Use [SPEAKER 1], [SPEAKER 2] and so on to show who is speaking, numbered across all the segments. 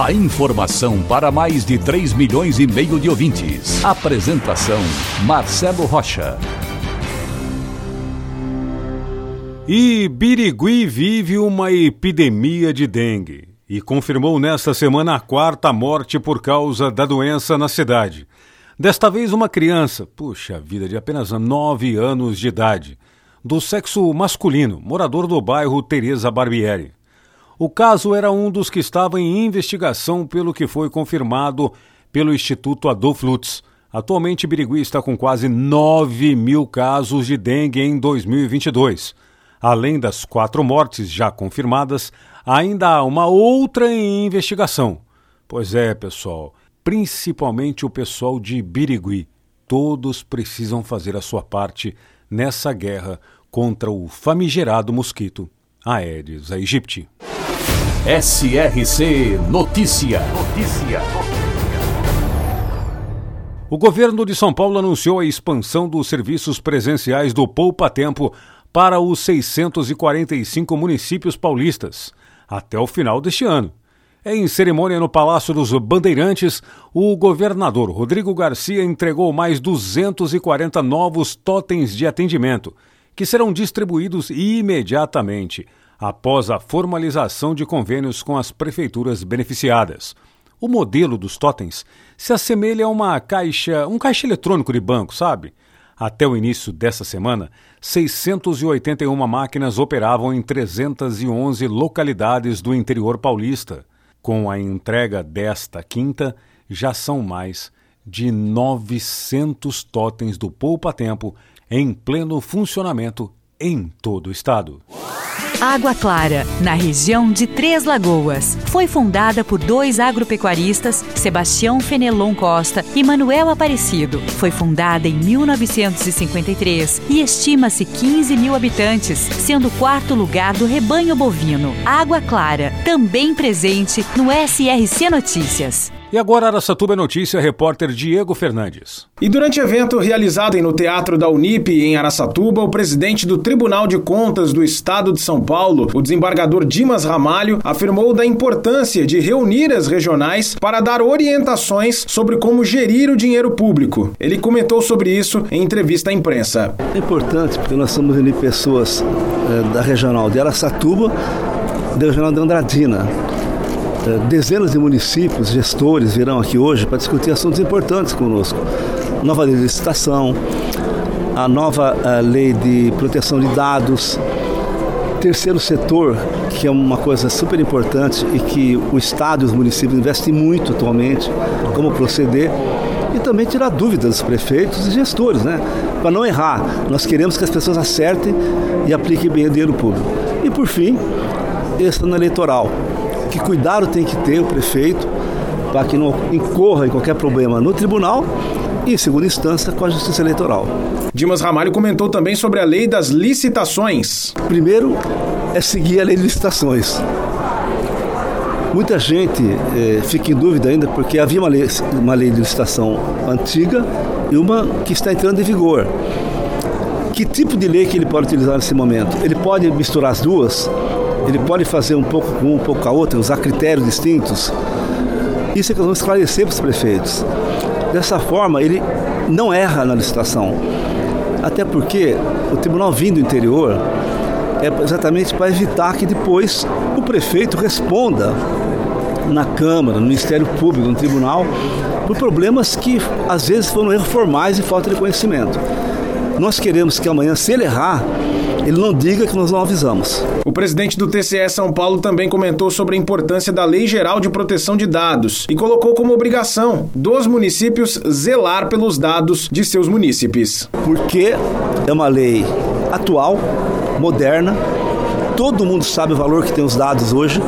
[SPEAKER 1] A informação para mais de 3 milhões e meio de ouvintes. Apresentação Marcelo Rocha.
[SPEAKER 2] E Birigui vive uma epidemia de dengue e confirmou nesta semana a quarta morte por causa da doença na cidade. Desta vez, uma criança, puxa vida, de apenas 9 anos de idade, do sexo masculino, morador do bairro Teresa Barbieri. O caso era um dos que estava em investigação pelo que foi confirmado pelo Instituto Adolf Lutz. Atualmente, Birigui está com quase 9 mil casos de dengue em 2022. Além das quatro mortes já confirmadas, ainda há uma outra em investigação. Pois é, pessoal, principalmente o pessoal de Birigui. Todos precisam fazer a sua parte nessa guerra contra o famigerado mosquito Aedes aegypti.
[SPEAKER 1] SRC Notícia. Notícia.
[SPEAKER 2] O governo de São Paulo anunciou a expansão dos serviços presenciais do Poupa Tempo para os 645 municípios paulistas até o final deste ano. Em cerimônia no Palácio dos Bandeirantes, o governador Rodrigo Garcia entregou mais 240 novos totens de atendimento, que serão distribuídos imediatamente após a formalização de convênios com as prefeituras beneficiadas. O modelo dos totens se assemelha a uma caixa, um caixa eletrônico de banco, sabe? Até o início dessa semana, 681 máquinas operavam em 311 localidades do interior paulista. Com a entrega desta quinta, já são mais de 900 totens do Poupa Tempo em pleno funcionamento em todo o estado.
[SPEAKER 3] Água Clara, na região de Três Lagoas. Foi fundada por dois agropecuaristas, Sebastião Fenelon Costa e Manuel Aparecido. Foi fundada em 1953 e estima-se 15 mil habitantes, sendo o quarto lugar do rebanho bovino. Água Clara, também presente no SRC Notícias.
[SPEAKER 2] E agora Araçatuba é Notícia, repórter Diego Fernandes.
[SPEAKER 4] E durante evento realizado no Teatro da Unip, em Araçatuba, o presidente do Tribunal de Contas do Estado de São Paulo, o desembargador Dimas Ramalho, afirmou da importância de reunir as regionais para dar orientações sobre como gerir o dinheiro público. Ele comentou sobre isso em entrevista à imprensa.
[SPEAKER 5] É importante porque nós estamos reunir pessoas é, da regional de Araçatuba e da regional de Andradina dezenas de municípios, gestores virão aqui hoje para discutir assuntos importantes conosco. Nova lei de licitação, a nova eh, lei de proteção de dados, terceiro setor, que é uma coisa super importante e que o Estado e os municípios investem muito atualmente, como proceder, e também tirar dúvidas dos prefeitos e gestores, né? Para não errar, nós queremos que as pessoas acertem e apliquem bem o dinheiro público. E por fim, esse ano eleitoral que cuidado tem que ter o prefeito para que não incorra em qualquer problema no tribunal e, em segunda instância, com a Justiça Eleitoral.
[SPEAKER 4] Dimas Ramalho comentou também sobre a lei das licitações.
[SPEAKER 5] Primeiro é seguir a lei de licitações. Muita gente eh, fica em dúvida ainda porque havia uma lei, uma lei de licitação antiga e uma que está entrando em vigor. Que tipo de lei que ele pode utilizar nesse momento? Ele pode misturar as duas? Ele pode fazer um pouco com um, um pouco com a outra, usar critérios distintos. Isso é que nós vamos esclarecer para os prefeitos. Dessa forma, ele não erra na licitação. Até porque o tribunal vindo do interior é exatamente para evitar que depois o prefeito responda na Câmara, no Ministério Público, no tribunal, por problemas que às vezes foram erros formais e falta de conhecimento. Nós queremos que amanhã, se ele errar, ele não diga que nós não avisamos.
[SPEAKER 4] O presidente do TCE São Paulo também comentou sobre a importância da Lei Geral de Proteção de Dados e colocou como obrigação dos municípios zelar pelos dados de seus munícipes.
[SPEAKER 5] Porque é uma lei atual, moderna, todo mundo sabe o valor que tem os dados hoje.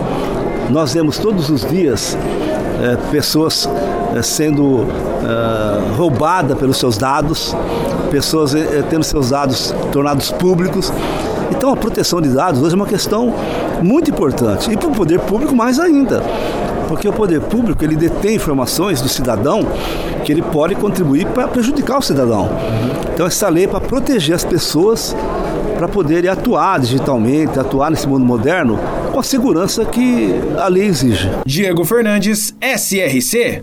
[SPEAKER 5] Nós vemos todos os dias é, pessoas sendo é, roubada pelos seus dados, pessoas é, tendo seus dados tornados públicos. Então a proteção de dados hoje é uma questão muito importante e para o poder público mais ainda. Porque o poder público ele detém informações do cidadão que ele pode contribuir para prejudicar o cidadão. Então essa lei é para proteger as pessoas para poderem atuar digitalmente, atuar nesse mundo moderno com a segurança que a lei exige.
[SPEAKER 4] Diego Fernandes, SRC.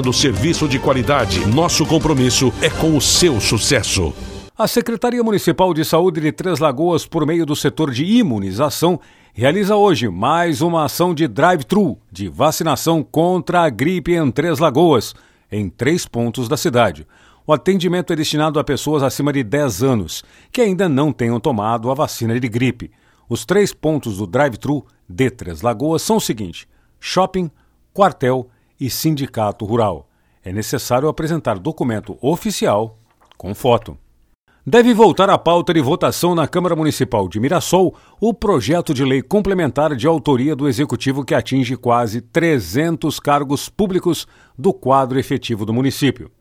[SPEAKER 1] oferecendo serviço de qualidade. Nosso compromisso é com o seu sucesso.
[SPEAKER 2] A Secretaria Municipal de Saúde de Três Lagoas, por meio do setor de imunização, realiza hoje mais uma ação de drive-thru de vacinação contra a gripe em Três Lagoas, em três pontos da cidade. O atendimento é destinado a pessoas acima de 10 anos que ainda não tenham tomado a vacina de gripe. Os três pontos do drive-thru de Três Lagoas são o seguinte: shopping, quartel e sindicato rural. É necessário apresentar documento oficial com foto. Deve voltar à pauta de votação na Câmara Municipal de Mirassol o projeto de lei complementar de autoria do Executivo que atinge quase 300 cargos públicos do quadro efetivo do município.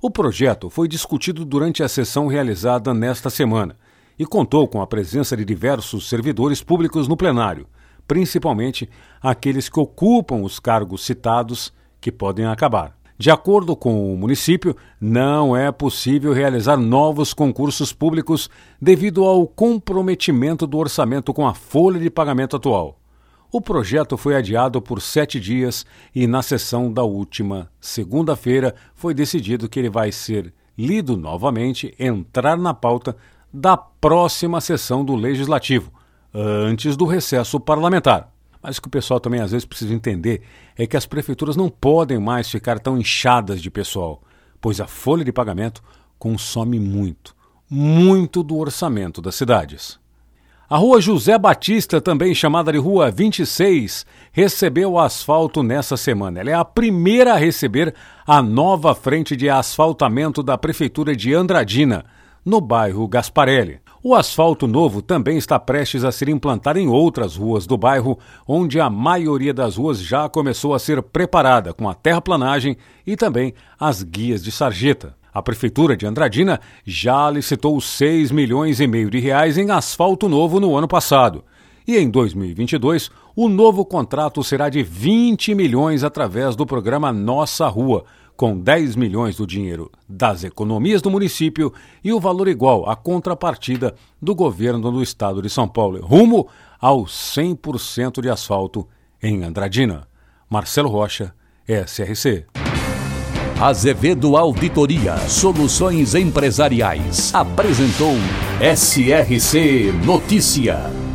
[SPEAKER 2] O projeto foi discutido durante a sessão realizada nesta semana e contou com a presença de diversos servidores públicos no plenário, principalmente aqueles que ocupam os cargos citados que podem acabar. De acordo com o município, não é possível realizar novos concursos públicos devido ao comprometimento do orçamento com a folha de pagamento atual. O projeto foi adiado por sete dias e, na sessão da última segunda-feira, foi decidido que ele vai ser lido novamente, entrar na pauta da próxima sessão do Legislativo, antes do recesso parlamentar. Mas o que o pessoal também às vezes precisa entender é que as prefeituras não podem mais ficar tão inchadas de pessoal, pois a folha de pagamento consome muito, muito do orçamento das cidades. A rua José Batista, também chamada de Rua 26, recebeu asfalto nessa semana. Ela é a primeira a receber a nova frente de asfaltamento da Prefeitura de Andradina, no bairro Gasparelli. O asfalto novo também está prestes a ser implantado em outras ruas do bairro, onde a maioria das ruas já começou a ser preparada com a terraplanagem e também as guias de sarjeta. A prefeitura de Andradina já licitou 6 milhões e meio de reais em asfalto novo no ano passado. E em 2022, o novo contrato será de 20 milhões através do programa Nossa Rua, com 10 milhões do dinheiro das economias do município e o valor igual à contrapartida do governo do estado de São Paulo, rumo ao 100% de asfalto em Andradina. Marcelo Rocha, SRC.
[SPEAKER 1] Azevedo Auditoria Soluções Empresariais apresentou SRC Notícia.